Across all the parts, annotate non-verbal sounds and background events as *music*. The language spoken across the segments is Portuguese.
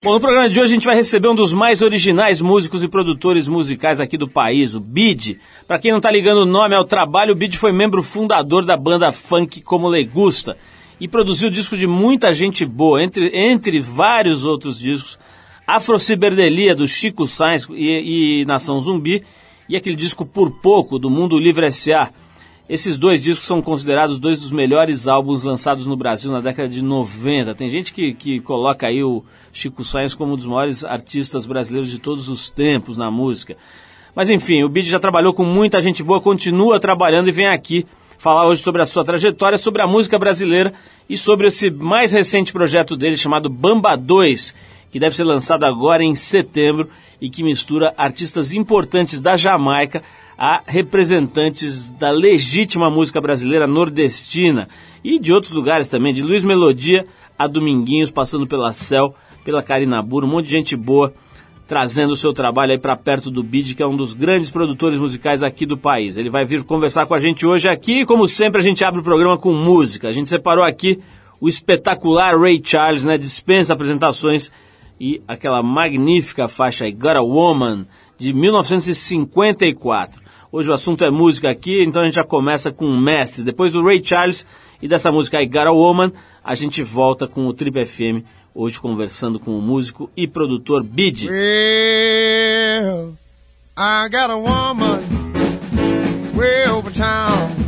Bom, no programa de hoje a gente vai receber um dos mais originais músicos e produtores musicais aqui do país, o Bid. Para quem não tá ligando o nome ao trabalho, o Bid foi membro fundador da banda funk Como Legusta e produziu disco de muita gente boa, entre, entre vários outros discos. Afrociberdelia, do Chico Sainz e, e Nação Zumbi, e aquele disco Por Pouco, do Mundo Livre S.A., esses dois discos são considerados dois dos melhores álbuns lançados no Brasil na década de 90. Tem gente que, que coloca aí o Chico Sainz como um dos maiores artistas brasileiros de todos os tempos na música. Mas enfim, o Bid já trabalhou com muita gente boa, continua trabalhando e vem aqui falar hoje sobre a sua trajetória, sobre a música brasileira e sobre esse mais recente projeto dele chamado Bamba 2, que deve ser lançado agora em setembro e que mistura artistas importantes da Jamaica a representantes da legítima música brasileira nordestina e de outros lugares também, de Luiz Melodia a Dominguinhos, passando pela Cel, pela Karina Buro, um monte de gente boa trazendo o seu trabalho aí para perto do Bid, que é um dos grandes produtores musicais aqui do país. Ele vai vir conversar com a gente hoje aqui, e como sempre a gente abre o programa com música. A gente separou aqui o espetacular Ray Charles, né? Dispensa apresentações e aquela magnífica faixa aí, Got a Woman, de 1954. Hoje o assunto é música aqui, então a gente já começa com o mestre. Depois do Ray Charles e dessa música aí, Got a Woman, a gente volta com o Trip FM, hoje conversando com o músico e produtor Bid. Well, I got a woman way over town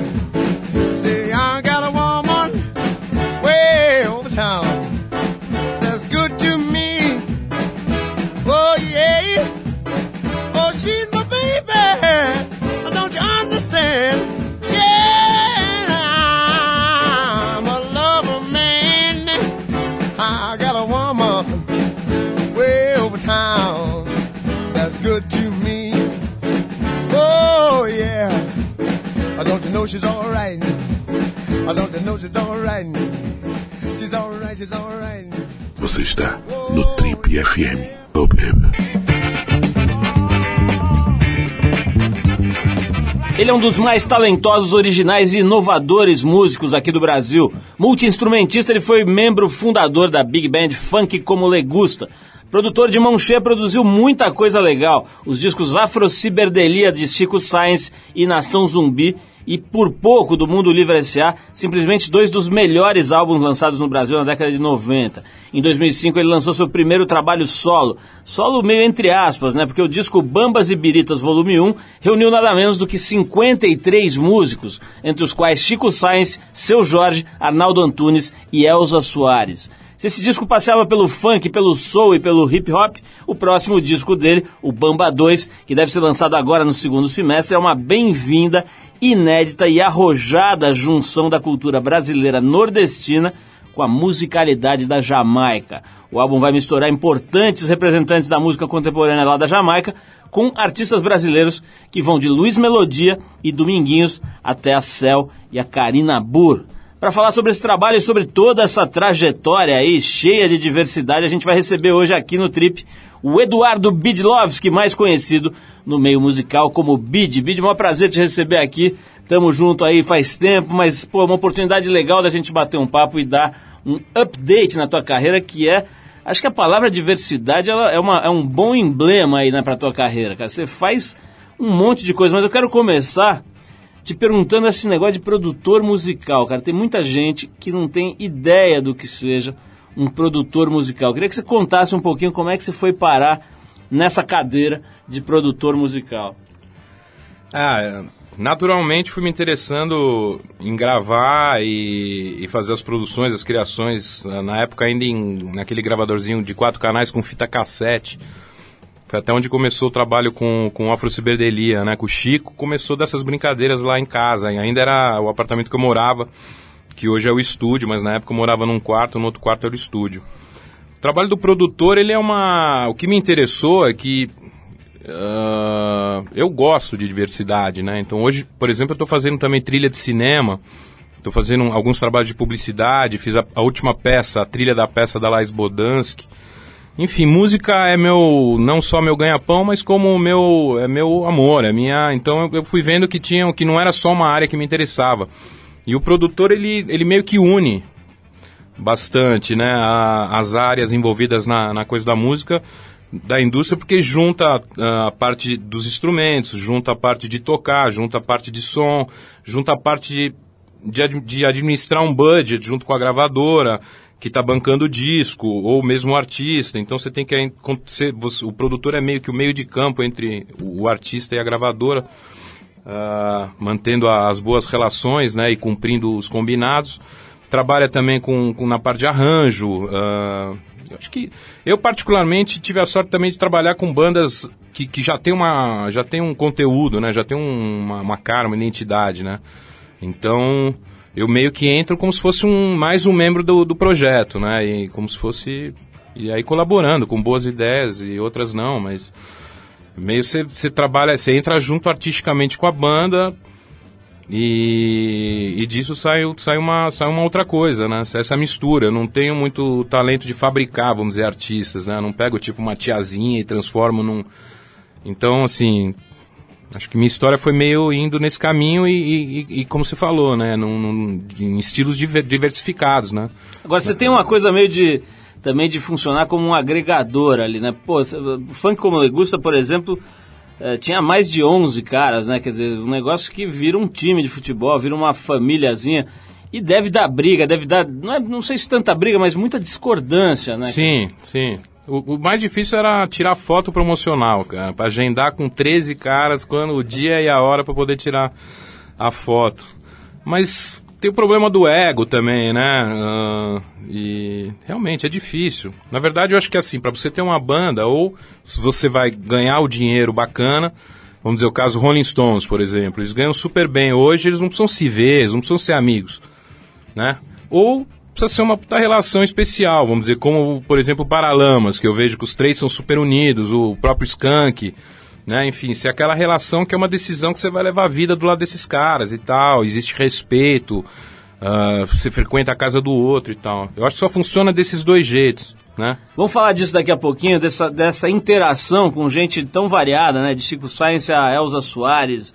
Você está no Trip FM. Oh, baby. Ele é um dos mais talentosos, originais e inovadores músicos aqui do Brasil. Multi-instrumentista, ele foi membro fundador da Big Band Funk Como Legusta. Produtor de mão cheia, produziu muita coisa legal. Os discos Afrociberdelia de Chico Sainz e Nação Zumbi e Por Pouco do Mundo Livre S.A., simplesmente dois dos melhores álbuns lançados no Brasil na década de 90. Em 2005 ele lançou seu primeiro trabalho solo, solo meio entre aspas, né, porque o disco Bambas e Biritas Volume 1 reuniu nada menos do que 53 músicos, entre os quais Chico Sainz, Seu Jorge, Arnaldo Antunes e Elza Soares. Se esse disco passeava pelo funk, pelo soul e pelo hip hop, o próximo disco dele, o Bamba 2, que deve ser lançado agora no segundo semestre, é uma bem-vinda, inédita e arrojada junção da cultura brasileira nordestina com a musicalidade da Jamaica. O álbum vai misturar importantes representantes da música contemporânea lá da Jamaica com artistas brasileiros que vão de Luiz Melodia e Dominguinhos até a Cel e a Karina Burr. Para falar sobre esse trabalho e sobre toda essa trajetória aí cheia de diversidade, a gente vai receber hoje aqui no Trip o Eduardo Bidlovski, mais conhecido no meio musical como Bid. Bid, é um prazer te receber aqui. Tamo junto aí faz tempo, mas pô, é uma oportunidade legal da gente bater um papo e dar um update na tua carreira, que é Acho que a palavra diversidade ela é, uma, é um bom emblema aí né, para tua carreira, cara. Você faz um monte de coisa, mas eu quero começar te perguntando esse negócio de produtor musical, cara. Tem muita gente que não tem ideia do que seja um produtor musical. Eu queria que você contasse um pouquinho como é que você foi parar nessa cadeira de produtor musical. Ah, naturalmente fui me interessando em gravar e, e, fazer as produções, as criações, na época ainda em, naquele gravadorzinho de quatro canais com fita cassete. Foi até onde começou o trabalho com, com o Afro Ciberdelia, né? Com o Chico. Começou dessas brincadeiras lá em casa. Ainda era o apartamento que eu morava, que hoje é o estúdio, mas na época eu morava num quarto, no outro quarto era o estúdio. O trabalho do produtor, ele é uma... O que me interessou é que uh, eu gosto de diversidade, né? Então hoje, por exemplo, eu estou fazendo também trilha de cinema, estou fazendo alguns trabalhos de publicidade, fiz a, a, última peça, a trilha da peça da Lais Bodansky, enfim, música é meu, não só meu ganha-pão, mas como meu, é meu amor, é minha. Então eu fui vendo que tinha, que não era só uma área que me interessava. E o produtor ele, ele meio que une bastante, né, a, as áreas envolvidas na, na coisa da música da indústria porque junta a, a, parte dos instrumentos, junta a parte de tocar, junta a parte de som, junta a parte de, de administrar um budget junto com a gravadora, que está bancando o disco, ou mesmo o artista. Então você tem que acontecer. O produtor é meio que o meio de campo entre o artista e a gravadora, uh, mantendo as boas relações né, e cumprindo os combinados. Trabalha também com, com na parte de arranjo. Uh, acho que eu particularmente tive a sorte também de trabalhar com bandas que, que já tem uma já tem um conteúdo, né? Já tem um, uma, uma cara, uma identidade, né? Então eu meio que entro como se fosse um, mais um membro do, do projeto, né? E como se fosse. E aí colaborando com boas ideias e outras não, mas meio você trabalha, você entra junto artisticamente com a banda e, e disso sai, sai, uma, sai uma outra coisa, né? Essa mistura. Eu não tenho muito talento de fabricar, vamos dizer, artistas, né? Eu não pego tipo uma tiazinha e transformo num. Então, assim, Acho que minha história foi meio indo nesse caminho e, e, e como você falou, né? Num, num, em estilos diversificados, né? Agora, você tem uma coisa meio de também de funcionar como um agregador ali, né? Pô, o Funk Como Legusta, por exemplo, é, tinha mais de 11 caras, né? Quer dizer, um negócio que vira um time de futebol, vira uma famíliazinha. E deve dar briga, deve dar, não, é, não sei se tanta briga, mas muita discordância, né? Sim, sim. O, o, mais difícil era tirar foto promocional, cara, para agendar com 13 caras quando o dia e a hora para poder tirar a foto. Mas tem o problema do ego também, né? Uh, e realmente é difícil. Na verdade, eu acho que é assim, para você ter uma banda, ou se você vai ganhar o dinheiro bacana, vamos dizer o caso Rolling Stones, por exemplo, eles ganham super bem hoje, eles não precisam se ver, eles não precisam ser amigos, né? Ou precisa ser uma puta relação especial, vamos dizer, como, por exemplo, o Paralamas, que eu vejo que os três são super unidos, o próprio Skank, né? Enfim, se é aquela relação que é uma decisão que você vai levar a vida do lado desses caras e tal, existe respeito, uh, você frequenta a casa do outro e tal. Eu acho que só funciona desses dois jeitos, né? Vamos falar disso daqui a pouquinho, dessa, dessa interação com gente tão variada, né? De Chico Science a Elza Soares,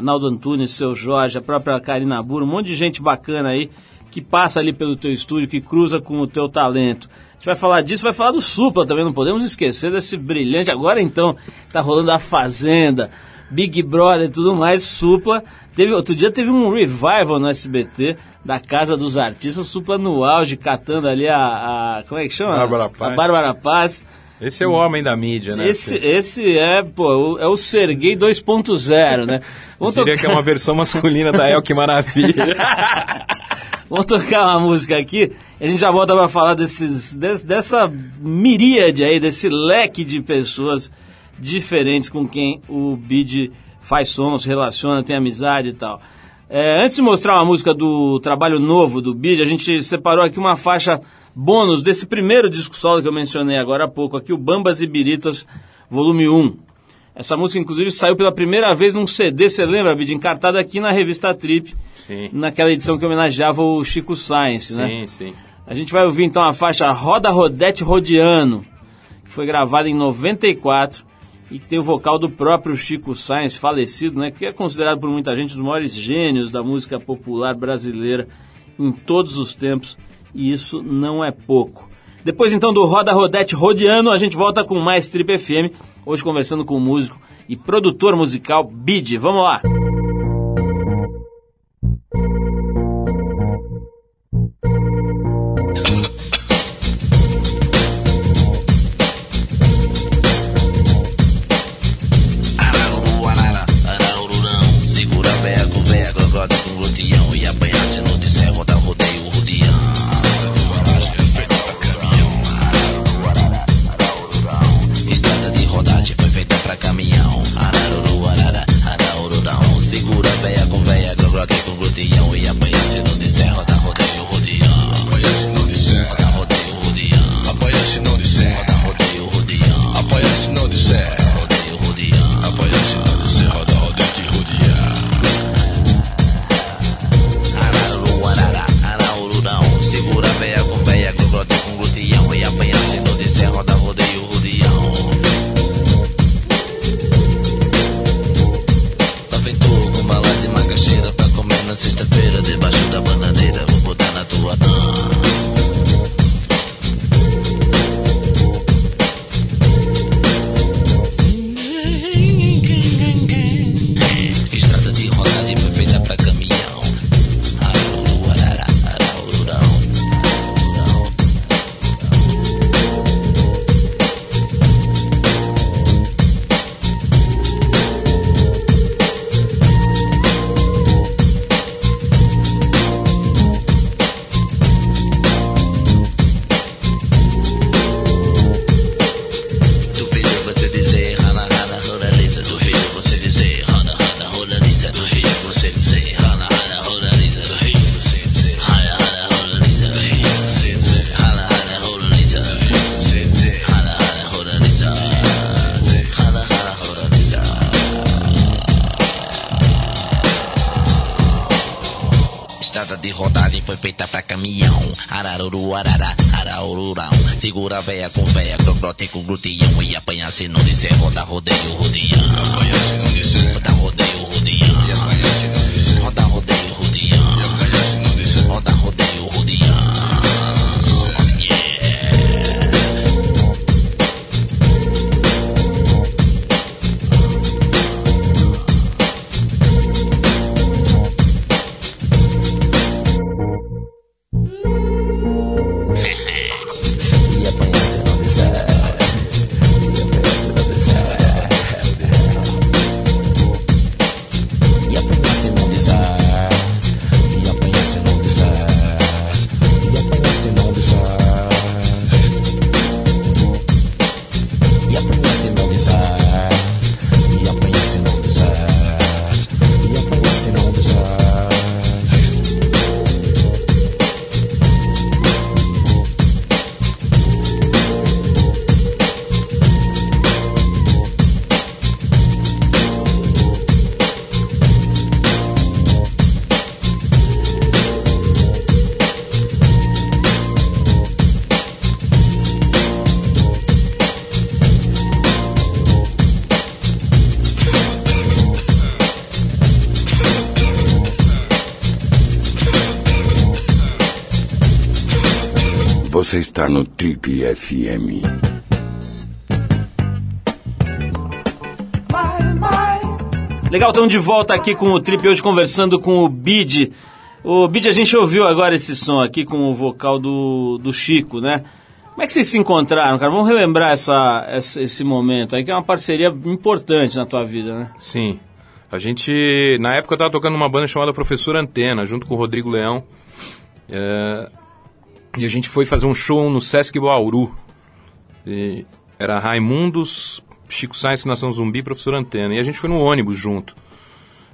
Naldo Antunes, Seu Jorge, a própria Karina Buro, um monte de gente bacana aí que passa ali pelo teu estúdio, que cruza com o teu talento. A gente vai falar disso, vai falar do Supla também, não podemos esquecer desse brilhante. Agora então, tá rolando a Fazenda, Big Brother e tudo mais, Supla. Teve, outro dia teve um revival no SBT da Casa dos Artistas, Supla no auge, catando ali a. a como é que chama? Bárbara Paz. A Bárbara Paz. Esse é o homem da mídia, né? Esse, esse é, pô, é o Serguei 2.0. né? Vamos Eu diria que é uma versão masculina da El Que Maravilha. *laughs* Vamos tocar uma música aqui e a gente já volta para falar desses, des, dessa miríade aí, desse leque de pessoas diferentes com quem o Bid faz sons, relaciona, tem amizade e tal. É, antes de mostrar uma música do trabalho novo do Bid, a gente separou aqui uma faixa bônus desse primeiro disco solo que eu mencionei agora há pouco, aqui o Bambas e Biritas, volume 1. Essa música, inclusive, saiu pela primeira vez num CD, você lembra, Bid? Encartada aqui na revista Trip, Sim. naquela edição que homenageava o Chico Science, né? Sim, sim. A gente vai ouvir então a faixa Roda Rodete Rodiano, que foi gravada em 94 e que tem o vocal do próprio Chico Science, falecido, né? Que é considerado por muita gente um dos maiores gênios da música popular brasileira em todos os tempos, e isso não é pouco. Depois então do Roda Rodete Rodiano, a gente volta com mais Trip FM, hoje conversando com o músico e produtor musical Bid. Vamos lá! Você está no Trip FM. Legal, estamos de volta aqui com o Trip hoje conversando com o Bid. O Bid, a gente ouviu agora esse som aqui com o vocal do, do Chico, né? Como é que vocês se encontraram, cara? Vamos relembrar essa, essa- esse momento aí, que é uma parceria importante na tua vida, né? Sim. A gente, na época eu tava tocando numa banda chamada Professor Antena, junto com o Rodrigo Leão. É, e a gente foi fazer um show no Sesc Bauru. E era Raimundos, Chico Sainz, Nação Zumbi Professor Antena. E a gente foi no ônibus junto.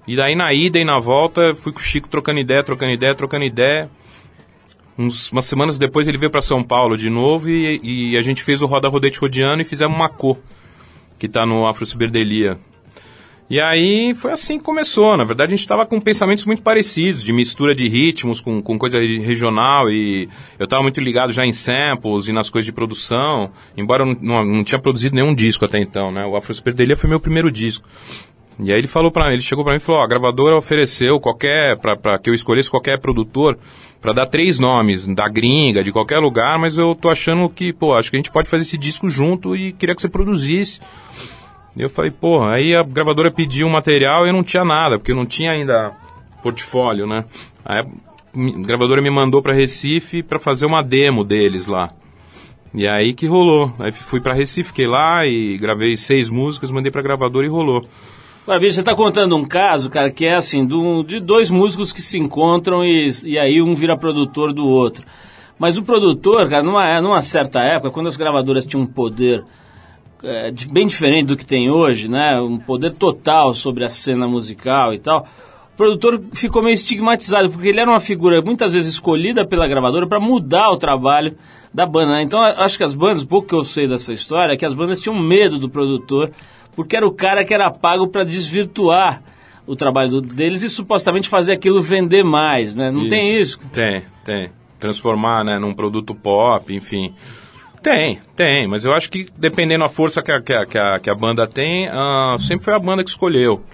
E daí na ida e na volta, fui com o Chico trocando ideia, trocando ideia, trocando ideia. Uns, umas semanas depois ele veio para São Paulo de novo e, e, a gente fez o Roda Rodete Rodiano e fizemos uma cor, que tá no Afro Ciberdelia. E aí foi assim que começou. Na verdade, a gente estava com pensamentos muito parecidos, de mistura de ritmos com, com coisa regional. E eu estava muito ligado já em samples e nas coisas de produção, embora eu não, não, tinha produzido nenhum disco até então, né? O Afro Superdelia foi meu primeiro disco. E aí ele falou para ele chegou para mim e falou: a gravadora ofereceu qualquer para que eu escolhesse qualquer produtor para dar três nomes da gringa, de qualquer lugar, mas eu tô achando que, pô, acho que a gente pode fazer esse disco junto e queria que você produzisse. Eu falei, porra, aí a gravadora pediu um material e eu não tinha nada, porque eu não tinha ainda portfólio, né? Aí a gravadora me mandou para Recife para fazer uma demo deles lá. E aí que rolou. Aí fui para Recife, fiquei lá e gravei seis músicas, mandei pra gravadora e rolou. Babi, você está contando um caso, cara, que é assim, de dois músicos que se encontram e, e aí um vira produtor do outro. Mas o produtor, cara, numa, numa certa época, quando as gravadoras tinham um poder é, bem diferente do que tem hoje, né? Um poder total sobre a cena musical e tal. O produtor ficou meio estigmatizado, porque ele era uma figura muitas vezes escolhida pela gravadora para mudar o trabalho da banda. Né? Então, acho que as bandas, pouco que eu sei dessa história, é que as bandas tinham medo do produtor porque era o cara que era pago para desvirtuar o trabalho deles e supostamente fazer aquilo vender mais, né? Não isso. tem isso? Tem, tem. Transformar, né, num produto pop, enfim. Tem, tem, mas eu acho que dependendo da força que a, que a, que a, banda tem, uh, sempre foi a banda que escolheu.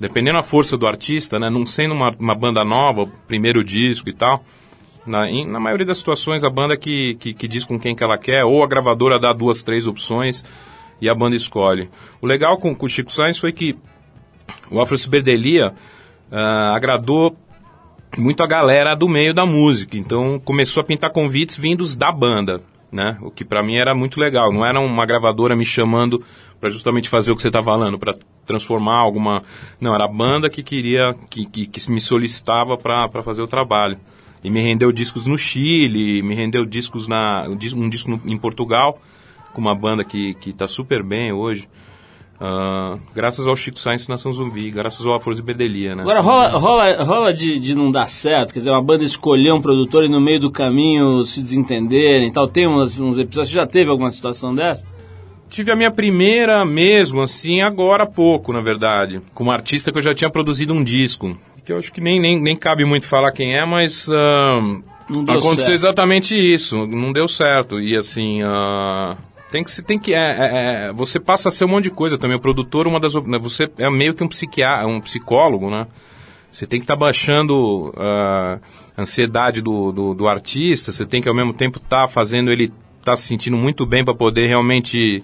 Dependendo da força do artista, né, não sendo uma, uma banda nova, primeiro disco e tal, na, em, na maioria das situações a banda que, que, que diz com quem que ela quer, ou a gravadora dá duas, três opções, e a banda escolhe. O legal com, com o Chico Sainz foi que o Afro Ciberdelia uh, agradou muito a galera do meio da música, então começou a pintar convites vindos da banda, né? O que para mim era muito legal, não era uma gravadora me chamando para justamente fazer o que você tá falando, para transformar alguma, não, era a banda que queria que, que, que me solicitava para fazer o trabalho. E me rendeu discos no Chile, me rendeu discos na um disco, em Portugal com uma banda que, que tá super bem hoje. Uh, graças ao Chico Sainz Nação Zumbi, graças ao Afros e Bedelia, né? Agora, rola, rola, rola de, de não dar certo, quer dizer, uma banda escolher um produtor e no meio do caminho se desentenderem e tal. Tem uns, uns episódios, você já teve alguma situação dessa? Tive a minha primeira mesmo, assim, agora há pouco, na verdade. Com uma artista que eu já tinha produzido um disco. Que eu acho que nem, nem, nem cabe muito falar quem é, mas... Uh, aconteceu certo. exatamente isso, não deu certo. E assim, uh, tem que se tem que é, é, é, você passa a ser um monte de coisa também. O produtor, uma das né, você é meio que um psiquiatra, um psicólogo, né? Você tem que estar tá baixando a ansiedade do, do, do, artista. Você tem que ao mesmo tempo estar tá fazendo ele estar tá se sentindo muito bem para poder realmente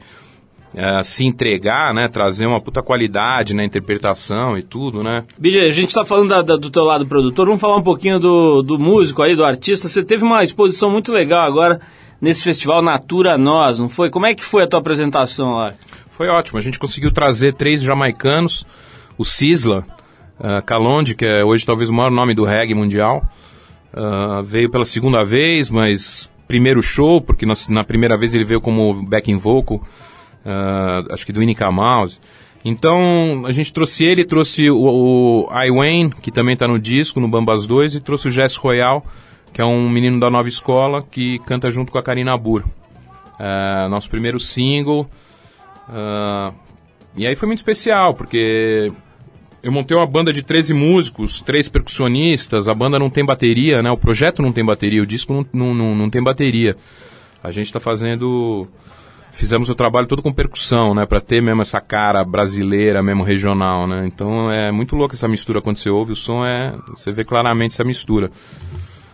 uh, se entregar, né? Trazer uma puta qualidade na interpretação e tudo, né? Billy, a gente está falando da, da, do teu lado produtor. Vamos falar um pouquinho do, do músico aí, do artista. Você teve uma exposição muito legal agora nesse festival Natura Nós, não foi? Como é que foi a tua apresentação lá? Foi ótimo, a gente conseguiu trazer três jamaicanos, o Sisla, uh, Kalonji, que é hoje talvez o maior nome do reggae mundial, uh, veio pela segunda vez, mas primeiro show, porque na, na primeira vez ele veio como backing vocal, uh, acho que do Inica Mouse. Então, a gente trouxe ele, trouxe o, o I Wayne, que também está no disco, no Bambas 2, e trouxe o Jess Royal, que é um menino da nova escola que canta junto com a Karina Burr. É, nosso primeiro single. Uh, e aí foi muito especial, porque eu montei uma banda de 13 músicos, três percussionistas, a banda não tem bateria, né? O projeto não tem bateria, o disco não, não, não, não tem bateria. A gente está fazendo... Fizemos o trabalho todo com percussão, né? Pra ter mesmo essa cara brasileira, mesmo regional, né? Então é muito louco essa mistura quando você ouve o som, é... Você vê claramente essa mistura.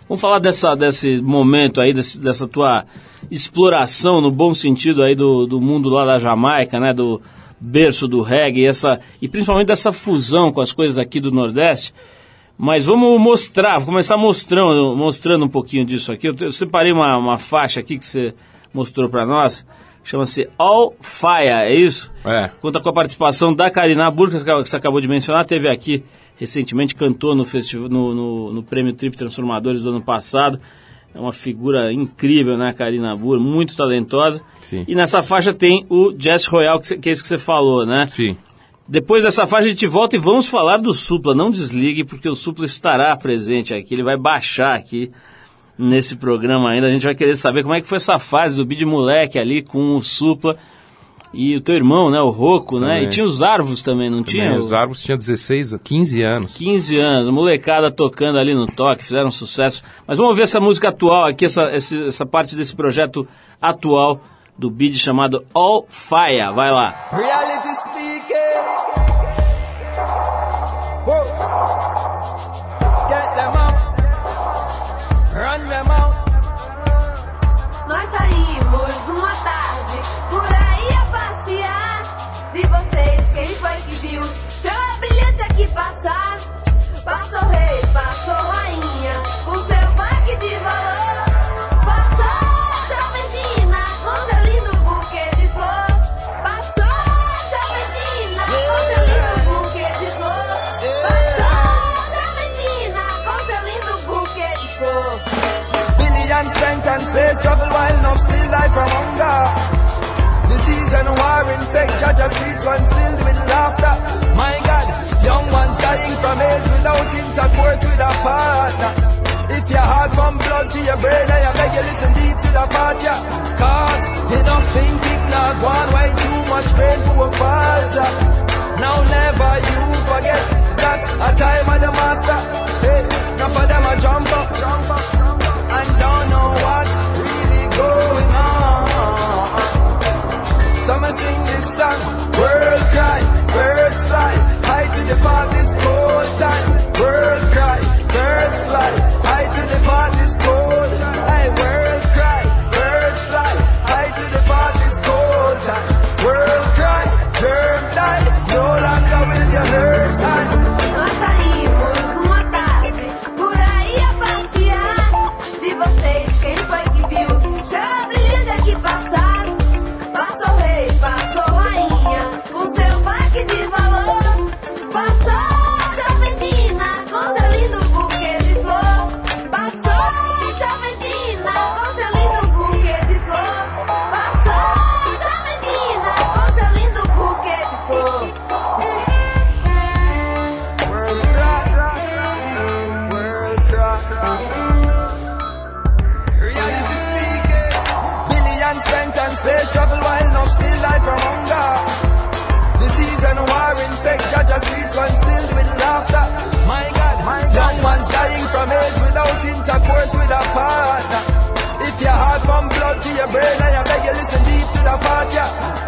Vamos falar dessa, desse momento aí, desse, dessa tua exploração, no bom sentido aí, do, do mundo lá da Jamaica, né? Do berço do reggae e, essa, e principalmente dessa fusão com as coisas aqui do Nordeste. Mas vamos mostrar, vou começar mostrando, mostrando um pouquinho disso aqui. Eu, eu separei uma, uma faixa aqui que você mostrou para nós, chama-se All Fire, é isso? É. Conta com a participação da Karina Burka, que você acabou de mencionar, teve aqui recentemente cantou no, festival, no, no, no Prêmio Trip Transformadores do ano passado. É uma figura incrível, né, Karina Burr, muito talentosa. Sim. E nessa faixa tem o Jazz Royale, que, cê- que é isso que você falou, né? Sim. Depois dessa faixa a gente volta e vamos falar do Supla. Não desligue, porque o Supla estará presente aqui. Ele vai baixar aqui nesse programa ainda. A gente vai querer saber como é que foi essa fase do Bid Moleque ali com o Supla e o teu irmão, né? O Rocco, né? E tinha os Arvos também, não tinha? Também, os árvores tinham 16, 15 anos. 15 anos, a molecada tocando ali no toque, fizeram sucesso. Mas vamos ver essa música atual aqui, essa, essa parte desse projeto atual do Bid chamado All Fire. Vai lá. Reality Jaja streets once filled with laughter. My God, young ones dying from AIDS without intercourse with a partner. If your heart pump blood to your brain, I beg you listen deep to the part, yeah. Cause enough thinking now go on, why too much pain for a falter. Now never you forget that a time of the master. Hey, now for them a jump up and don't know what's really going on. Some sing world cry, birds fly, high to the park this cold time. World cry, birds fly, high to the park this cold. party.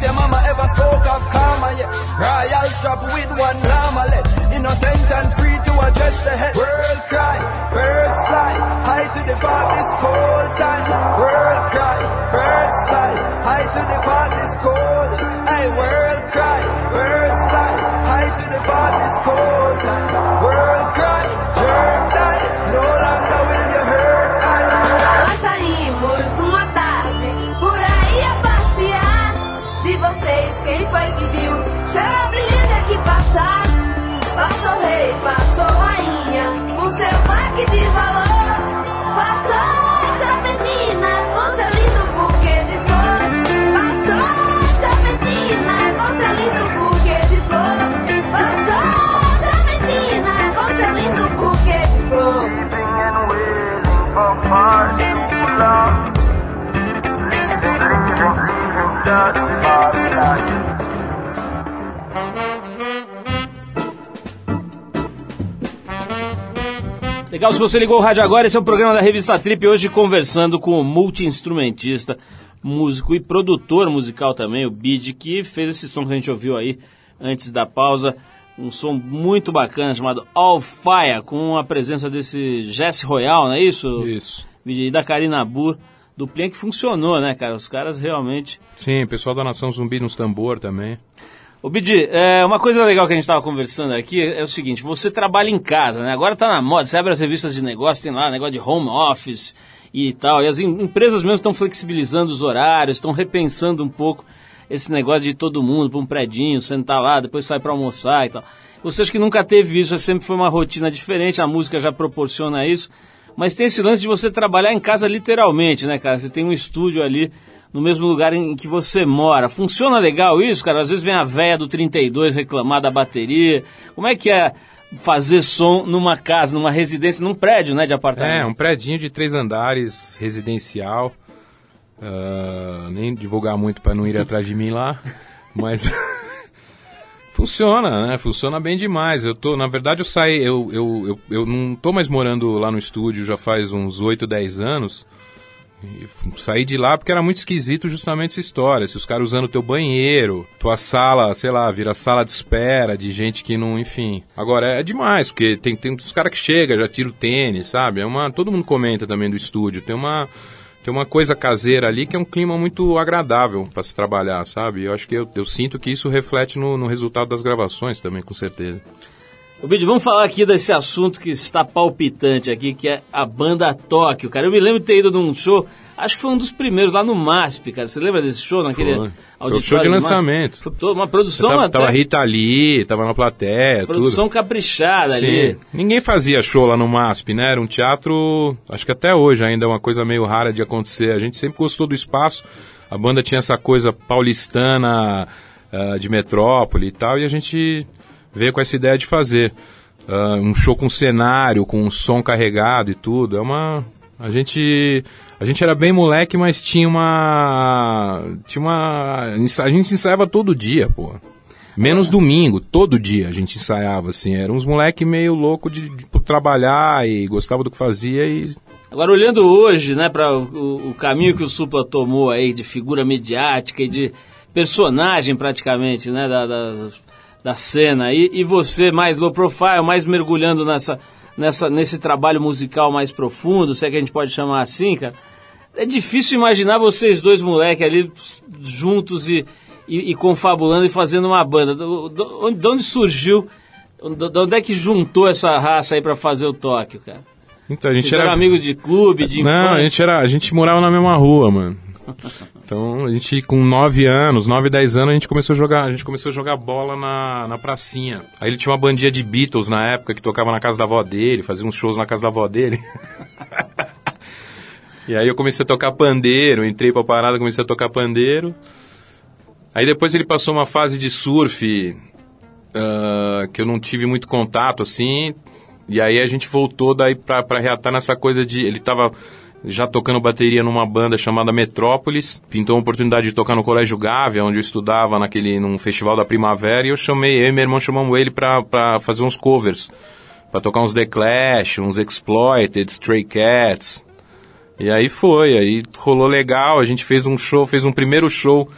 Has your mama ever spoke of karma yet? Royal strap with one llama let. Innocent and free to address the head. World cry, birds fly, high to the park this cold time. World cry, birds fly, high to the park this cold. Hey, world cry, birds fly, high to the this cold time. World cry, Estrela brilhante aqui passar. Passou rei, passou rainha, o seu pack de valor. Passou Joventina com seu lindo buquê de flor. Passou Joventina com seu lindo buquê de flor. Passou Joventina com seu lindo buquê de flor. Weeping and wailing for far too long. Leaving, leaving, leaving dirty Babylon. Legal, se você ligou o rádio agora, esse é o programa da revista Trip, hoje conversando com o multi-instrumentista, músico e produtor musical também, o Bid, que fez esse som que a gente ouviu aí antes da pausa, um som muito bacana chamado All Fire, com a presença desse Jesse Royal, não é isso? Isso. Bid, e da Karina Burr, duplinha que funcionou, né, cara? Os caras realmente... Sim, pessoal da Nação Zumbi nos tambor também. Ô Bidi, é, uma coisa legal que a gente estava conversando aqui é o seguinte, você trabalha em casa, né? Agora tá na moda, você abre as revistas de negócio, tem lá negócio de home office e tal, e as em- empresas mesmo estão flexibilizando os horários, estão repensando um pouco esse negócio de todo mundo para um predinho, sentar lá, depois sai para almoçar e tal. Você acha que nunca teve isso, sempre foi uma rotina diferente, a música já proporciona isso, mas tem esse lance de você trabalhar em casa literalmente, né, cara? Você tem um estúdio ali no mesmo lugar em que você mora. Funciona legal isso, cara? Às vezes vem a véia do 32 reclamar da bateria. Como é que é fazer som numa casa, numa residência, num prédio, né, de apartamento? É, um predinho de três andares, residencial. Ah, nem divulgar muito para não ir atrás de mim lá, *laughs* mas *laughs* funciona, né? Funciona bem demais. Eu tô, na verdade, eu saí, eu, eu, eu, eu não tô mais morando lá no estúdio já faz uns 8, 10 anos. E saí de lá porque era muito esquisito justamente essa história. Se os caras usando teu banheiro, tua sala, sei lá, vira sala de espera de gente que não, enfim. Agora é demais, porque tem, tem uns caras que chegam, já tira o tênis, sabe? É uma, todo mundo comenta também do estúdio. Tem uma, tem uma coisa caseira ali que é um clima muito agradável para se trabalhar, sabe? Eu acho que eu, eu sinto que isso reflete no, no resultado das gravações também, com certeza. Ô, Bid, vamos falar aqui desse assunto que está palpitante aqui, que é a banda Tóquio, cara. Eu me lembro de ter ido num show, acho que foi um dos primeiros lá no MASP, cara. Você lembra desse show naquele Foi. Foi o auditório show de lançamento. Foi toda uma produção tava, até, tava Rita ali, tava na plateia, produção tudo. caprichada ali. Sim. Ninguém fazia show lá no MASP, né? Era um teatro, acho que até hoje ainda é uma coisa meio rara de acontecer. A gente sempre gostou do espaço. A banda tinha essa coisa paulistana ah, de metrópole e tal, e a gente veio com essa ideia de fazer ah, um show com cenário, com um som carregado e tudo. É uma a gente a gente era bem moleque, mas tinha uma tinha uma a gente ensaiava todo dia, pô. Menos domingo, todo dia a gente ensaiava, assim. Era uns moleque meio louco de, de trabalhar e gostava do que fazia e. Agora, olhando hoje, né, para o, o caminho que o Supla tomou aí de figura mediática e de personagem praticamente, né, da, da, da cena, e, e você mais low profile, mais mergulhando nessa, nessa, nesse trabalho musical mais profundo, se é que a gente pode chamar assim, cara, é difícil imaginar vocês dois moleques ali juntos e, e, e confabulando e fazendo uma banda. Do- do- onde- De onde surgiu, de onde é que juntou essa raça aí para fazer o Tóquio, cara? Então a gente Vocês era. amigos de clube, de Não, a infância? gente era. A gente morava na mesma rua, mano. Então a gente com 9 anos, 9, 10 anos, a gente começou a jogar, a gente começou a jogar bola na, na pracinha. Aí ele tinha uma bandinha de Beatles na época que tocava na casa da avó dele, fazia uns shows na casa da avó dele. *laughs* e aí eu comecei a tocar pandeiro, entrei pra parada, comecei a tocar pandeiro. Aí depois ele passou uma fase de surf ah, que eu não tive muito contato assim. E aí a gente voltou daí pra, pra reatar nessa coisa de. Ele tava já tocando bateria numa banda chamada Metrópolis. Pintou uma oportunidade de tocar no Colégio Gávea, onde eu estudava naquele, num festival da primavera. E eu chamei, eu e meu irmão chamamos ele pra fazer uns covers. Pra tocar uns The Clash, uns Exploited, Stray Cats. E aí foi, aí rolou legal. A gente fez um show, fez um primeiro show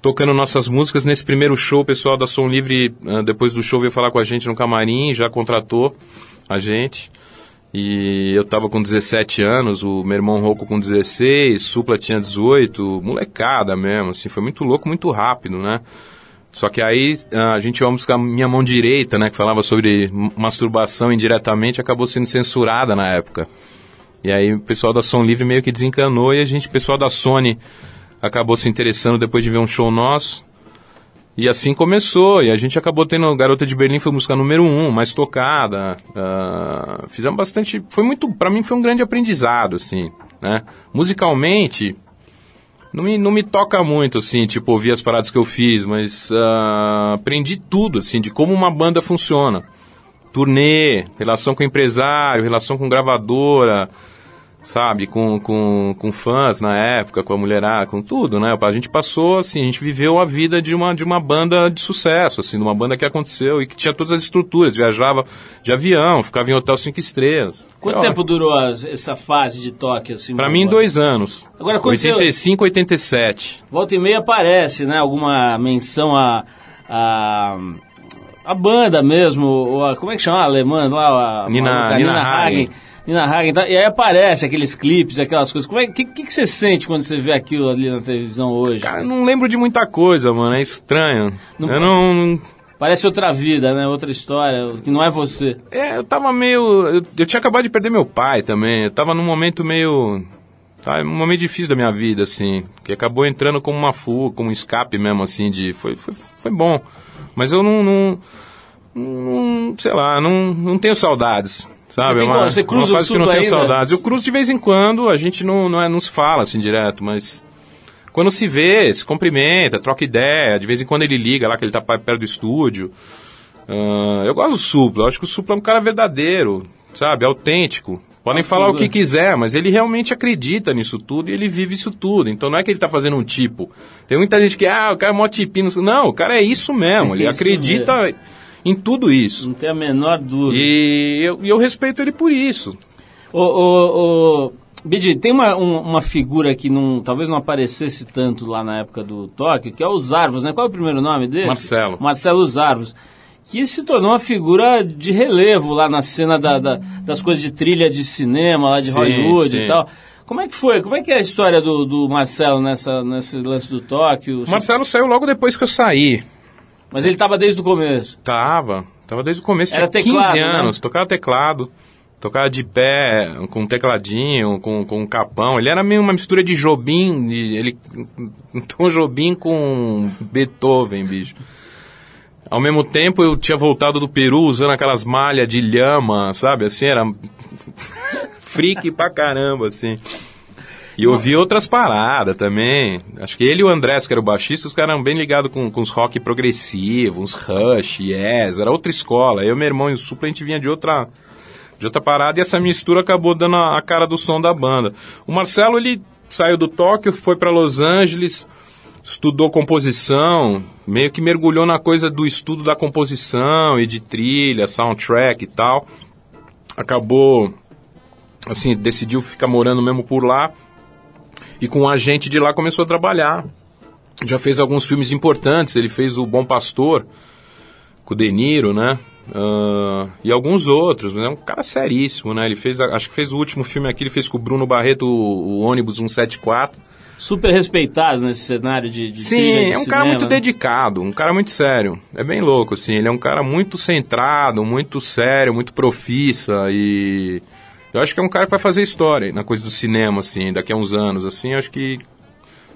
tocando nossas músicas. Nesse primeiro show, o pessoal da Som Livre, ah, depois do show, veio falar com a gente no camarim, já contratou a gente. E eu tava com 17 anos, o meu irmão Rouco com 16, Supla tinha 18, molecada mesmo, assim, foi muito louco, muito rápido, né? Só que aí a gente ia buscar minha mão direita, né, que falava sobre masturbação indiretamente, acabou sendo censurada na época. E aí o pessoal da Som Livre meio que desencanou e a gente, o pessoal da Sony acabou se interessando depois de ver um show nosso. E assim começou, e a gente acabou tendo Garota de Berlim foi música número um, mais tocada. ah, fizemos bastante, foi muito, para mim foi um grande aprendizado, assim, né? Musicalmente, não me, não me toca muito, assim, tipo, ouvir as paradas que eu fiz, mas ah, aprendi tudo, assim, de como uma banda funciona. Turnê, relação com empresário, relação com gravadora, sabe? Com, com, com fãs na época, com a mulherada, com tudo, né? A gente passou, assim, a gente viveu a vida de uma, de uma banda de sucesso, assim, de uma banda que aconteceu e que tinha todas as estruturas, viajava de avião, ficava em hotel cinco estrelas. Quanto tempo durou as- essa fase de Tóquio? Assim, Pra mim, dois anos. Agora, quando você- 85, 87. Volta e meia aparece, né? Alguma menção a. a a banda mesmo, a, como é que chama a alemã lá? A, Nina- maluca, Nina Hagen. Nina Hagen, tá? e aí aparece aqueles clipes, aquelas coisas. Como é que, que, que você sente quando você vê aquilo ali na televisão hoje? Cara, eu não lembro de muita coisa, mano. É estranho. Não- eu não. Parece outra vida, né? Outra história, que não é você. É, eu tava meio. Eu, eu tinha acabado de perder meu pai também. Eu tava num momento meio. Tá, um momento difícil da minha vida, assim. Que acabou entrando como uma fuga, como um escape mesmo, assim, de. Foi, foi, foi bom. Mas eu não. não, não- sei lá, não, não tenho saudades. Sabe? Você tem É como? Você cruza uma o fase que não tenho saudades. Eu cruzo de vez em quando, a gente não, não, é, não se fala assim direto, mas. Quando se vê, se cumprimenta, troca ideia. De vez em quando ele liga lá, que ele tá perto do estúdio. Ah, eu gosto do Supla, eu acho que o Supla é um cara verdadeiro, sabe? Autêntico. Podem falar o que quiser, mas ele realmente acredita nisso tudo e ele vive isso tudo. Então não é que ele tá fazendo um tipo. Tem muita gente que, ah, o cara é mó tipinho. Não, o cara é isso mesmo. Ele *laughs* Isso acredita em tudo isso. Não tem a menor dúvida. E eu, eu respeito ele por isso. Ô, ô, ô, Bidi, tem uma, um- uma figura que não, talvez não aparecesse tanto lá na época do Tóquio, que é o Zarvos, né? Qual é o primeiro nome dele? Marcelo. Marcelo Zarvos. Que se tornou uma figura de relevo lá na cena da- da- das coisas de trilha de cinema, lá de Sim, Hollywood sim. e tal. Como é que foi? Como é que é a história do, do Marcelo nessa, nesse lance do Tóquio? O Marcelo saiu logo depois que eu saí. Mas ele estava desde o começo. Tava, tava desde o começo, Era tinha teclado, 15 né? anos, tocava teclado, tocava de pé, com um tecladinho, com, com um capão. Ele era meio uma mistura de Jobim, de- ele, *laughs* então Jobim com Beethoven, bicho. Ao mesmo tempo eu tinha voltado do Peru usando aquelas malhas de lhama, sabe, assim, era *laughs* freak pra caramba, assim. E eu vi outras paradas também. Acho que ele e o Andrés, que era o baixista, os caras eram bem ligados com, com os rock progressivos, uns Rush, Yes, era outra escola. Eu, meu irmão e o gente vinha de outra, de outra parada e essa mistura acabou dando a, a cara do som da banda. O Marcelo, ele saiu do Tóquio, foi para Los Angeles, estudou composição, meio que mergulhou na coisa do estudo da composição e de trilha, soundtrack e tal. Acabou, assim, decidiu ficar morando mesmo por lá e com um agente de lá começou a trabalhar. Já fez alguns filmes importantes, ele fez o Bom Pastor, com o De Niro, né? Ah, e alguns outros, mas é um cara seríssimo, né? Ele fez, acho que fez o último filme aqui, ele fez com o Bruno Barreto o, o ônibus 174. Super respeitado nesse cenário de, de Sim, trilha de é um cara cinema, muito né? dedicado, um cara muito sério. É bem louco, assim. Ele é um cara muito centrado, muito sério, muito profissa e. Eu acho que é um cara que vai fazer história na coisa do cinema, assim, daqui a uns anos, assim. Eu acho que.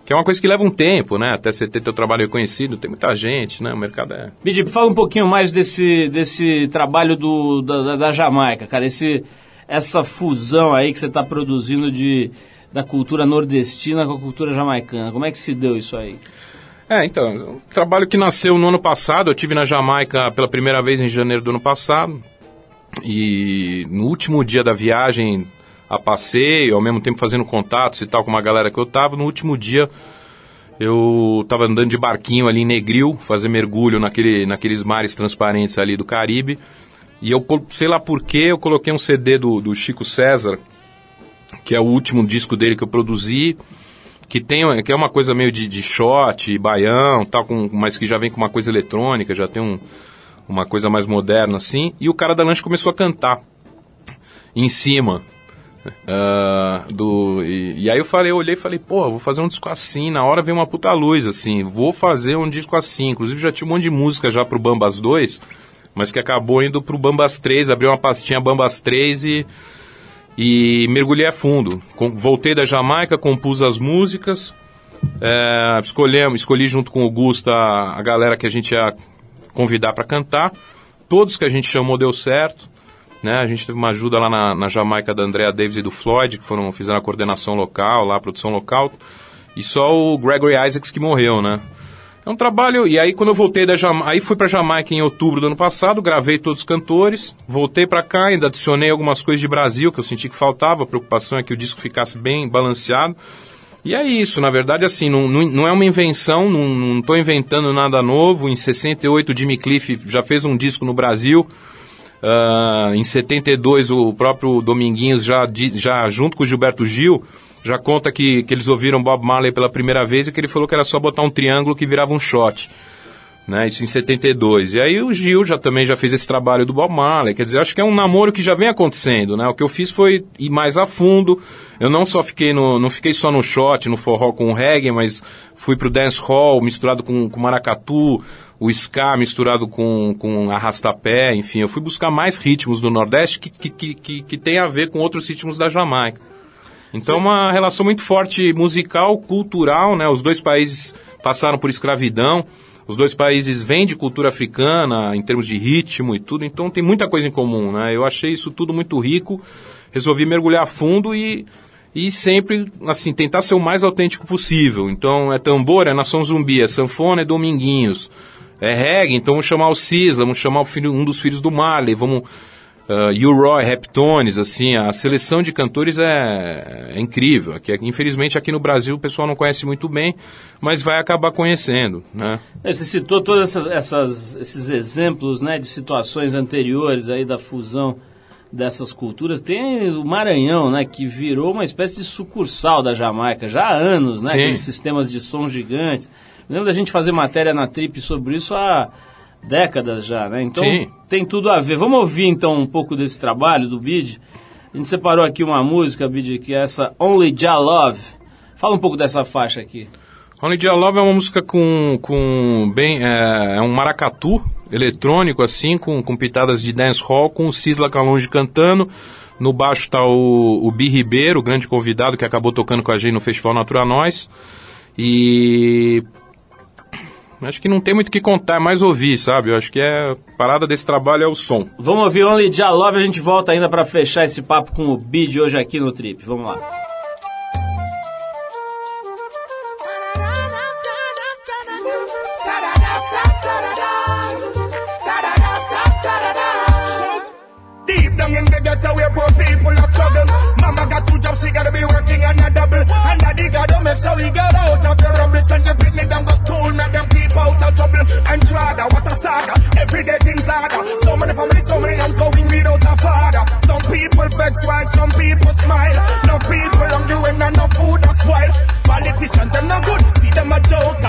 Que é uma coisa que leva um tempo, né? Até você ter teu trabalho reconhecido, tem muita gente, né? O mercado é. Bidi, fala um pouquinho mais desse, desse trabalho do, da, da- Jamaica, cara. Esse, essa fusão aí que você está produzindo de, da cultura nordestina com a cultura jamaicana. Como é que se deu isso aí? É, então, um trabalho que nasceu no ano passado. Eu tive na Jamaica pela primeira vez em janeiro do ano passado. E no último dia da viagem a passeio, ao mesmo tempo fazendo contatos e tal com uma galera que eu tava, no último dia eu tava andando de barquinho ali em Negril, fazer mergulho naquele, naqueles mares transparentes ali do Caribe. E eu, sei lá por que, eu coloquei um CD do, do Chico César, que é o último disco dele que eu produzi, que tem que é uma coisa meio de, de shot, baião, tal, com, mas que já vem com uma coisa eletrônica, já tem um, uma coisa mais moderna assim. E o cara da lanche começou a cantar em cima. ah, do e, e aí eu falei, eu olhei e falei, pô, vou fazer um disco assim, na hora veio uma puta luz, assim, vou fazer um disco assim. Inclusive já tinha um monte de música já pro Bambas 2, mas que acabou indo pro Bambas 3, abri uma pastinha Bambas 3 e e mergulhei a fundo. Com- voltei da Jamaica, compus as músicas, é, escolhemos, escolhi junto com o Gusta a galera que a gente ia convidar para cantar. Todos que a gente chamou deu certo. Né? A gente teve uma ajuda lá na, na Jamaica da Andrea Davis e do Floyd, que foram, fizeram a coordenação local, lá a produção local. E só o Gregory Isaacs que morreu, né? É um trabalho, e aí quando eu voltei da Jamaica, aí fui pra Jamaica em outubro do ano passado, gravei todos os cantores, voltei pra cá, ainda adicionei algumas coisas de Brasil que eu senti que faltava, a preocupação é que o disco ficasse bem balanceado. E é isso, na verdade, assim, não, não, não é uma invenção, não, tô inventando nada novo. Em 68, o Jimmy Cliff já fez um disco no Brasil. Ah, em 72, o próprio Dominguinhos, já, já junto com o Gilberto Gil, já conta que, que eles ouviram Bob Marley pela primeira vez e que ele falou que era só botar um triângulo que virava um shot. Né, isso em 72. E aí o Gil já também já fez esse trabalho do Bob Marley. Quer dizer, acho que é um namoro que já vem acontecendo, né? O que eu fiz foi ir mais a fundo. Eu não só fiquei no, não fiquei só no shot, no forró com o reggae, mas fui pro dance hall misturado com, com maracatu, o ska misturado com, com arrastapé, enfim, eu fui buscar mais ritmos do Nordeste que, que, que, que, que tem a ver com outros ritmos da Jamaica. Então, uma relação muito forte musical, cultural, né? Os dois países passaram por escravidão. Os dois países vêm de cultura africana, em termos de ritmo e tudo, então tem muita coisa em comum, né? Eu achei isso tudo muito rico, resolvi mergulhar fundo e, e sempre, assim, tentar ser o mais autêntico possível. Então, é tambor, é Nação Zumbi, é sanfona, é Dominguinhos. É reggae, então vamos chamar o Cisla, vamos chamar filho, um dos filhos do Marley, vamos uh, U-Roy, Reptones, assim, a seleção de cantores é, é incrível. Aqui, infelizmente aqui no Brasil o pessoal não conhece muito bem, mas vai acabar conhecendo, né? É, Você citou todos essas, essas- esses exemplos né, de situações anteriores aí da fusão dessas culturas. Tem o Maranhão, né, que virou uma espécie de sucursal da Jamaica já há anos, né? Sim. Aqueles sistemas de som gigantes. Eu lembro da gente fazer matéria na Trip sobre isso há décadas já, né? Então Sim. tem tudo a ver. Vamos ouvir então um pouco desse trabalho do Bid. A gente separou aqui uma música, Bid, que é essa Only Jah Love. Fala um pouco dessa faixa aqui. Only Jah Love é uma música com, com bem, é, é um maracatu eletrônico, assim, com, com pitadas de dance hall, com o Cisla Calonge cantando. No baixo está o, o Bi Ribeiro, o grande convidado que acabou tocando com a gente no Festival Natura Nós. E acho que não tem muito o que contar, é mais ouvir, sabe? Eu acho que é a parada desse trabalho é o som. Vamos ouvir Only Jah Love, a gente volta ainda pra fechar esse papo com o Bid hoje aqui no Trip. Vamos lá. She gotta be working on a double. And daddy gotta make sure get out of the rubble. Send the picnic down to school, make them keep out of trouble. And Trada, what a saga. Every day things harder. So many families, so many hands going without a father. Some people vex while some people smile. No people hungry when and no food that's spoiled. Politicians, them not good. See them a jokers.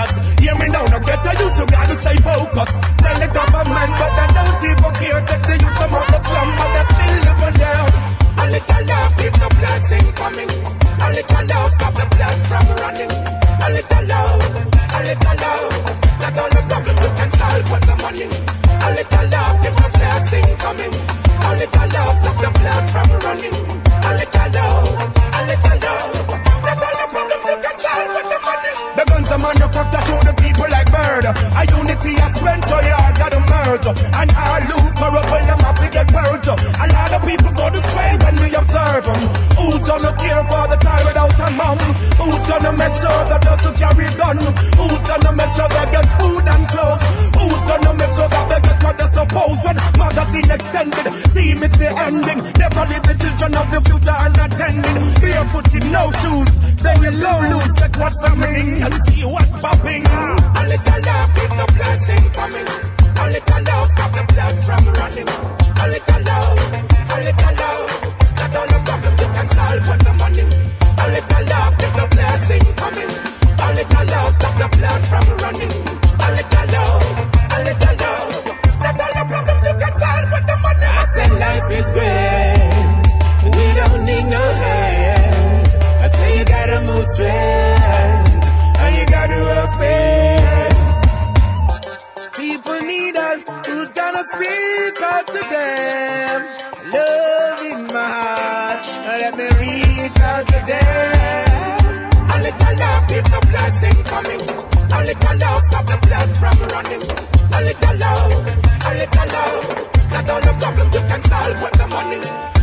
little love, stop the blood from running. A little love, a little love. Not all the problems you can solve with the money.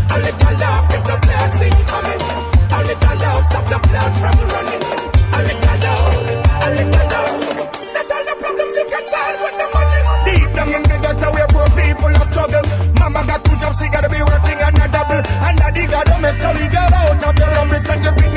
A little love, get the blessing coming. A little love, stop the blood from running. A little love, a little love. Not all the problems you can solve with the money. Deep down in the gutter where poor people are struggling. Mama got two jobs, she gotta be working and a double. And daddy gotta make sure he get out of the room. It's the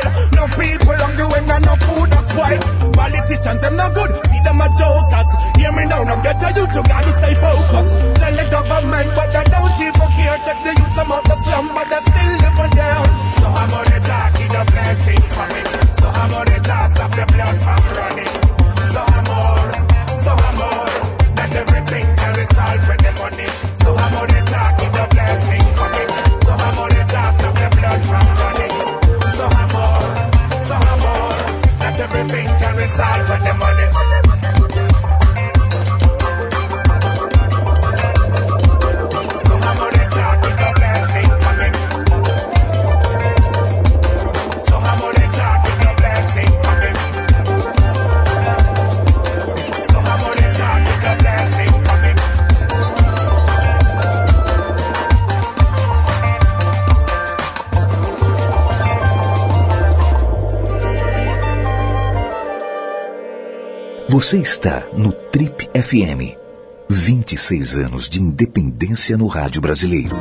while. No people hungry when and no food that's why Politicians, them no good, see them a jokers. Hear me now, no get a you to God to stay focused. Tell the government, but they don't even care. Take the youth from out the slum, but they still living down. So I'm on the jockey, the blessing coming. So I'm on the job, stop the blood from running. Você está no Trip FM. 26 anos de independência no rádio brasileiro.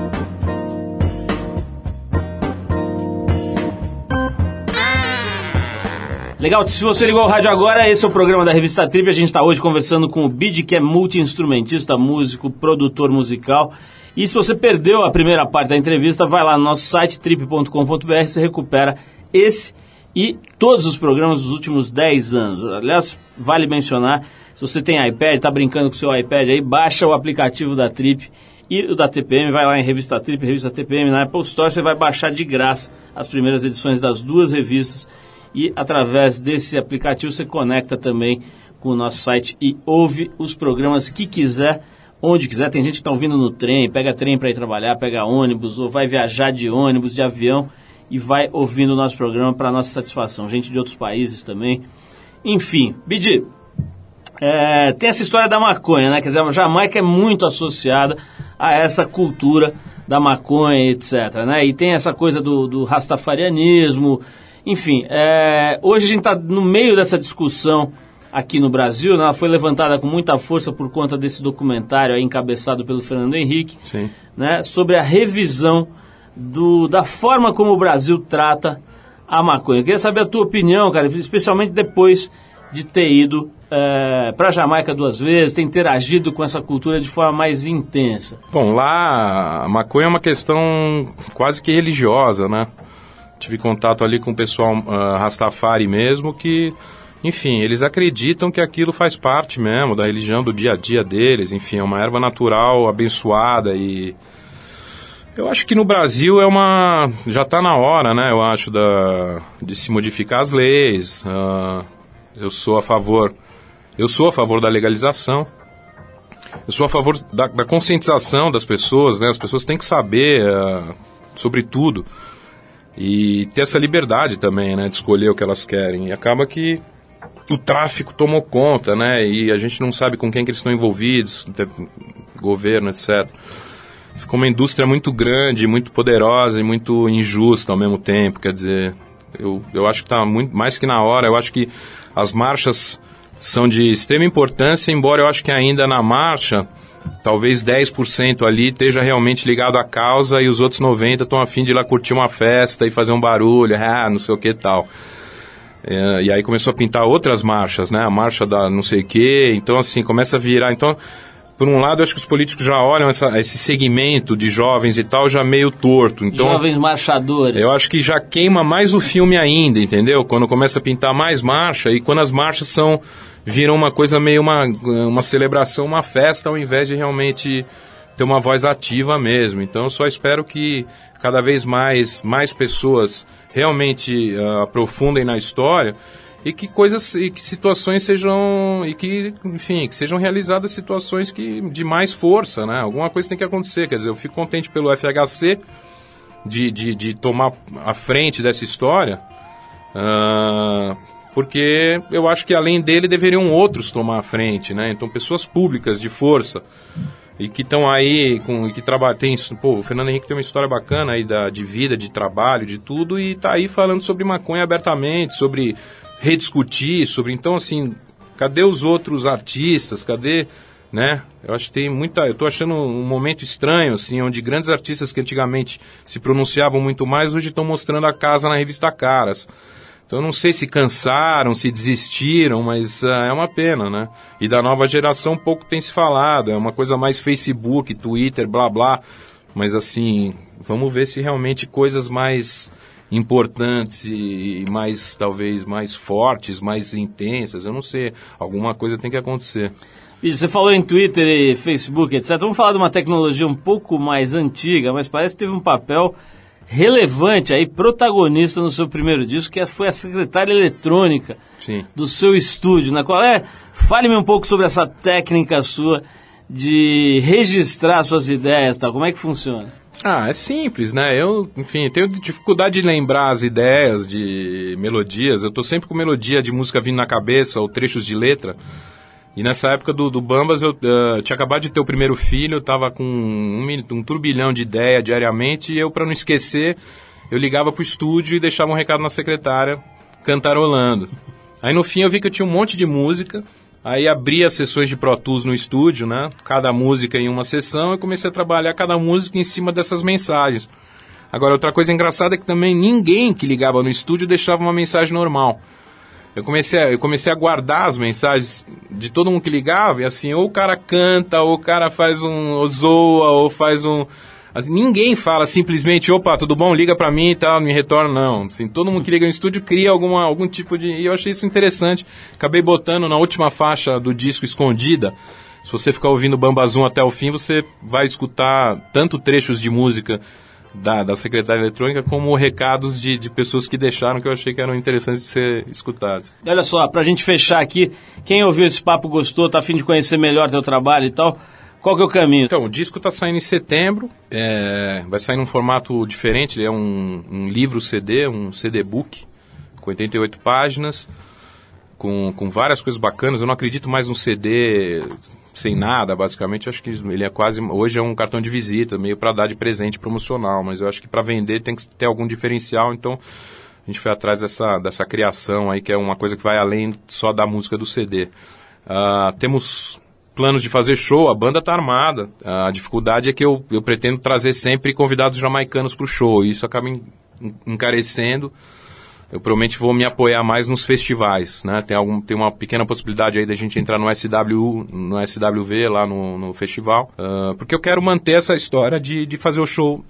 Legal, se você ligou o rádio agora, esse é o programa da revista Trip. A gente está hoje conversando com o Bid, que é multi-instrumentista, músico, produtor musical. E se você perdeu a primeira parte da entrevista, vai lá no nosso site trip.com.br, você recupera esse e todos os programas dos últimos 10 anos. Aliás, vale mencionar, se você tem iPad, está brincando com seu iPad aí, baixa o aplicativo da Trip e o da TPM, vai lá em Revista Trip, Revista TPM, na Apple Store, você vai baixar de graça as primeiras edições das duas revistas e através desse aplicativo você conecta também com o nosso site e ouve os programas que quiser, onde quiser. Tem gente que está ouvindo no trem, pega trem para ir trabalhar, pega ônibus, ou vai viajar de ônibus, de avião e vai ouvindo o nosso programa para nossa satisfação. Gente de outros países também. Enfim, Bidi, é, tem essa história da maconha, né? Quer dizer, a Jamaica é muito associada a essa cultura da maconha, etc. Né? E tem essa coisa do, do rastafarianismo. Enfim, é, hoje a gente está no meio dessa discussão aqui no Brasil. Né? Ela foi levantada com muita força por conta desse documentário aí, encabeçado pelo Fernando Henrique, Sim. né? sobre a revisão do, da forma como o Brasil trata a maconha. Eu queria saber a tua opinião, cara, especialmente depois de ter ido é, para a Jamaica duas vezes, ter interagido com essa cultura de forma mais intensa. Bom, lá a maconha é uma questão quase que religiosa, né? Tive contato ali com o pessoal ah, Rastafari mesmo, que, enfim, eles acreditam que aquilo faz parte mesmo da religião do dia a dia deles. Enfim, é uma erva natural abençoada e. Eu acho que no Brasil é uma. Já está na hora, né? Eu acho, da, de se modificar as leis. ah, eu sou a favor. Eu sou a favor da legalização. Eu sou a favor da, da conscientização das pessoas, né? As pessoas têm que saber ah, sobre tudo e ter essa liberdade também, né? De escolher o que elas querem. E acaba que o tráfico tomou conta, né? E a gente não sabe com quem que eles estão envolvidos, governo, etc. Ficou uma indústria muito grande, muito poderosa e muito injusta ao mesmo tempo. Quer dizer, eu, eu acho que está muito mais que na hora. Eu acho que as marchas são de extrema importância, embora eu acho que ainda na marcha, talvez 10% ali esteja realmente ligado à causa e os outros 90% estão afim de ir lá curtir uma festa e fazer um barulho, ah, não sei o que tal. É, e aí começou a pintar outras marchas, né? A marcha da não sei o quê. Então, assim, começa a virar. Então, por um lado, eu acho que os políticos já olham essa- esse segmento de jovens e tal já meio torto. Então, Jovens marchadores. eu acho que já queima mais o filme ainda, entendeu? Quando começa a pintar mais marcha e quando as marchas são viram uma coisa meio uma, uma celebração, uma festa, ao invés de realmente ter uma voz ativa mesmo. Então eu só espero que cada vez mais mais pessoas realmente ah, aprofundem na história e que coisas e que situações sejam e que enfim que sejam realizadas situações que de mais força, né? Alguma coisa tem que acontecer. Quer dizer, eu fico contente pelo FHC de, de, de tomar a frente dessa história, ah, porque eu acho que além dele deveriam outros tomar a frente, né? Então pessoas públicas de força e que estão aí com e que trabalham tem pô, o Fernando Henrique tem uma história bacana aí da, de vida, de trabalho, de tudo e tá aí falando sobre maconha abertamente, sobre rediscutir, sobre então assim, cadê os outros artistas? Cadê né? Eu acho que tem muita. Eu tô achando um momento estranho, assim, onde grandes artistas que antigamente se pronunciavam muito mais, hoje estão mostrando a casa na revista Caras. Então eu não sei se cansaram, se desistiram, mas ah, é uma pena, né? E da nova geração pouco tem se falado, é uma coisa mais Facebook, Twitter, blá blá. Mas assim, vamos ver se realmente coisas mais importantes e mais, talvez, mais fortes, mais intensas, eu não sei. Alguma coisa tem que acontecer. Você falou em Twitter e Facebook, etc. Vamos falar de uma tecnologia um pouco mais antiga, mas parece que teve um papel relevante aí, protagonista no seu primeiro disco, que foi a secretária eletrônica Sim. do seu estúdio. Na qual é? Fale-me um pouco sobre essa técnica sua de registrar suas ideias, tal. Como é que funciona? Ah, é simples, né? Eu, enfim, tenho dificuldade de lembrar as ideias de melodias. Eu tô sempre com melodia de música vindo na cabeça ou trechos de letra. E nessa época do, do Bambas, eu uh, tinha acabado de ter o primeiro filho, tava com um, um turbilhão de ideia diariamente, e eu, para não esquecer, eu ligava pro estúdio e deixava um recado na secretária, cantarolando. Aí no fim eu vi que eu tinha um monte de música, aí abri as sessões de Pro Tools no estúdio, né? Cada música em uma sessão, e comecei a trabalhar cada música em cima dessas mensagens. Agora, outra coisa engraçada é que também ninguém que ligava no estúdio deixava uma mensagem normal. Eu comecei, a, eu comecei a guardar as mensagens de todo mundo que ligava, e assim, ou o cara canta, ou o cara faz um. ou zoa, ou faz um. Ninguém fala simplesmente, opa, tudo bom, liga pra mim e tal, me retorna, não. Assim, todo mundo que liga no estúdio cria alguma, algum tipo de. E eu achei isso interessante. Acabei botando na última faixa do disco escondida. Se você ficar ouvindo Bambazum até o fim, você vai escutar tanto trechos de música da, da secretária eletrônica como recados de, de pessoas que deixaram que eu achei que eram interessantes de ser escutados. E olha só, pra gente fechar aqui, quem ouviu esse papo gostou, tá afim de conhecer melhor teu trabalho e tal, qual que é o caminho? Então, o disco está saindo em setembro, é, vai sair num formato diferente, é um, um livro CD, um CD-book, com 88 páginas, com, com várias coisas bacanas. Eu não acredito mais num CD sem nada, basicamente. Acho que ele é quase. Hoje é um cartão de visita, meio para dar de presente promocional, mas eu acho que para vender tem que ter algum diferencial, então a gente foi atrás dessa, dessa criação aí, que é uma coisa que vai além só da música do CD. Ah, temos planos de fazer show, a banda tá armada. A dificuldade é que eu, eu pretendo trazer sempre convidados jamaicanos pro show, e isso acaba en- en- encarecendo. Eu provavelmente vou me apoiar mais nos festivais, né? Tem, algum, tem uma pequena possibilidade aí da gente entrar no SW, no SWV lá no, no festival, Ah, porque eu quero manter essa história de, de fazer o show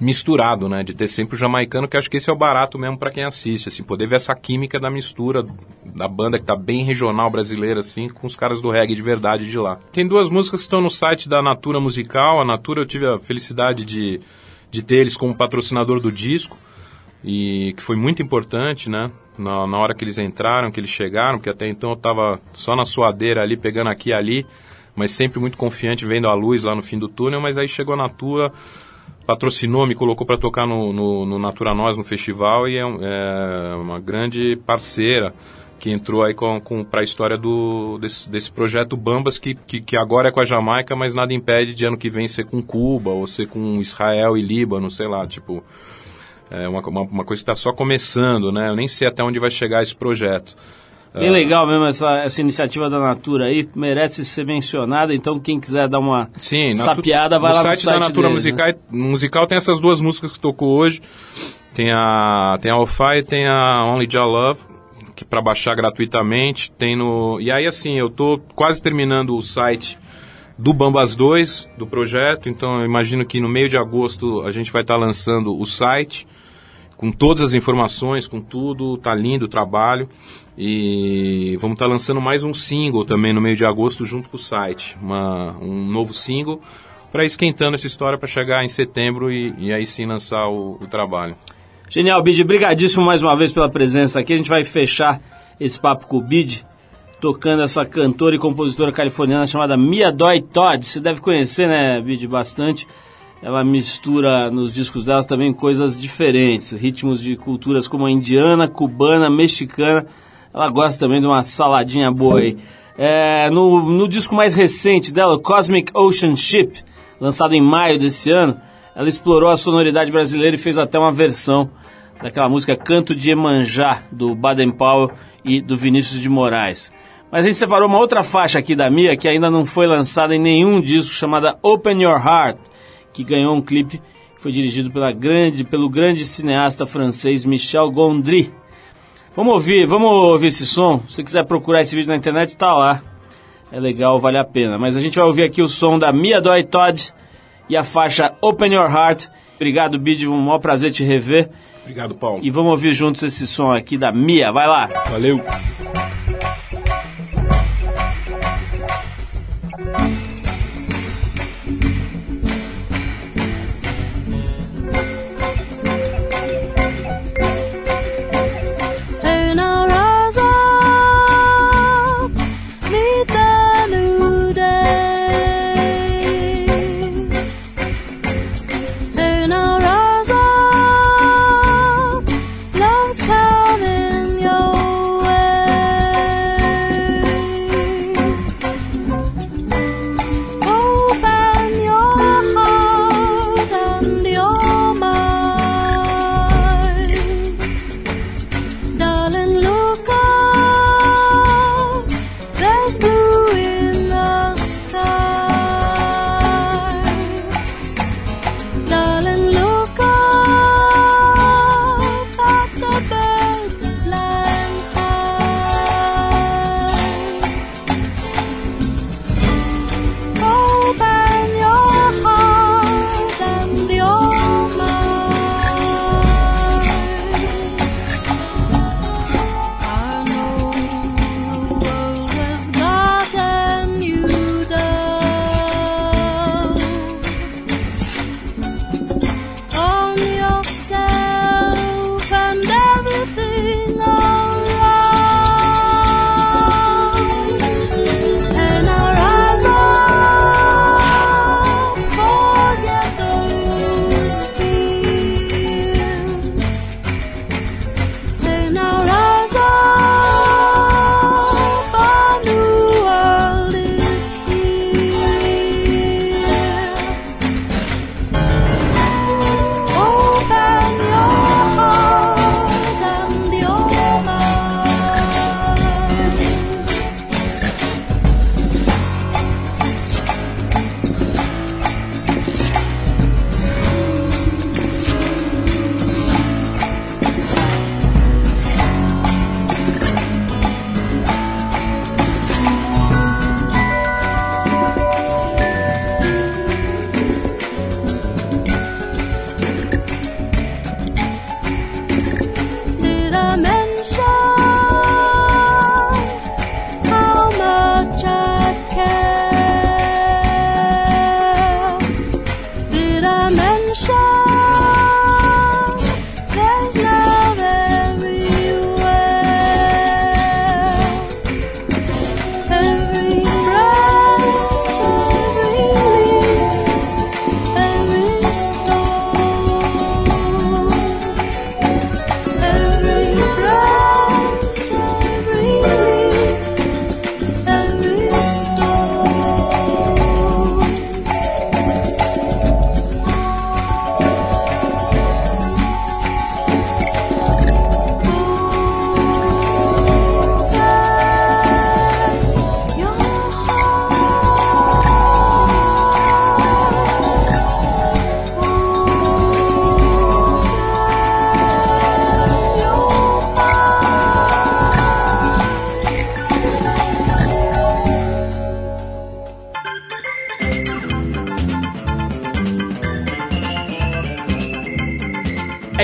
misturado, né? De ter sempre o jamaicano, que acho que esse é o barato mesmo para quem assiste, assim, poder ver essa química da mistura da banda que tá bem regional brasileira, assim, com os caras do reggae de verdade de lá. Tem duas músicas que estão no site da Natura Musical. A Natura eu tive a felicidade de, de ter eles como patrocinador do disco e que foi muito importante, né? Na, na hora que eles entraram, que eles chegaram, porque até então eu estava só na suadeira ali, pegando aqui e ali, mas sempre muito confiante, vendo a luz lá no fim do túnel, mas aí chegou a Natura, patrocinou, me colocou para tocar no, no, no Natura Nós, no festival, e é, é uma grande parceira que entrou aí com, com, para a história do, desse, desse projeto Bambas, que, que, que agora é com a Jamaica, mas nada impede de ano que vem ser com Cuba, ou ser com Israel e Líbano, sei lá, tipo... É uma, uma, uma coisa que está só começando, né? Eu nem sei até onde vai chegar esse projeto. Bem legal mesmo essa, essa iniciativa da Natura aí, merece ser mencionada, então quem quiser dar uma Sim, sapiada, vai no lá site no site da Natura deles, né? Musical, musical tem essas duas músicas que tocou hoje. Tem a tem a Alfai e tem a Only Jah Love, que para baixar gratuitamente, tem no E aí assim, eu tô quase terminando o site do Bambas 2 do projeto, então eu imagino que no meio de agosto a gente vai estar lançando o site com todas as informações, com tudo, tá lindo o trabalho. E vamos estar lançando mais um single também no meio de agosto junto com o site, uma, um novo single para esquentando essa história para chegar em setembro e, e aí sim lançar o, o trabalho. Genial, Bid, brigadíssimo mais uma vez pela presença aqui. A gente vai fechar esse papo com o Bid, tocando essa cantora e compositora californiana chamada Mia Doi Todd. Você deve conhecer, né, Bid, bastante. Ela mistura nos discos delas também coisas diferentes, ritmos de culturas como a indiana, cubana, mexicana. Ela gosta também de uma saladinha boa aí. É, no, no disco mais recente dela, Cosmic Ocean Ship, lançado em maio desse ano, ela explorou a sonoridade brasileira e fez até uma versão daquela música Canto de Emanjá, do Baden Powell e do Vinícius de Moraes. Mas a gente separou uma outra faixa aqui da Mia, que ainda não foi lançada em nenhum disco, chamada Open Your Heart, que ganhou um clipe que foi dirigido pela grande, pelo grande cineasta francês Michel Gondry. Vamos ouvir, vamos ouvir esse som. Se você quiser procurar esse vídeo na internet, tá lá. É legal, vale a pena. Mas a gente vai ouvir aqui o som da Mia Doi Todd e a faixa Open Your Heart. Obrigado, Bid, um maior prazer te rever. Obrigado, Paulo. E vamos ouvir juntos esse som aqui da Mia. Vai lá. Valeu.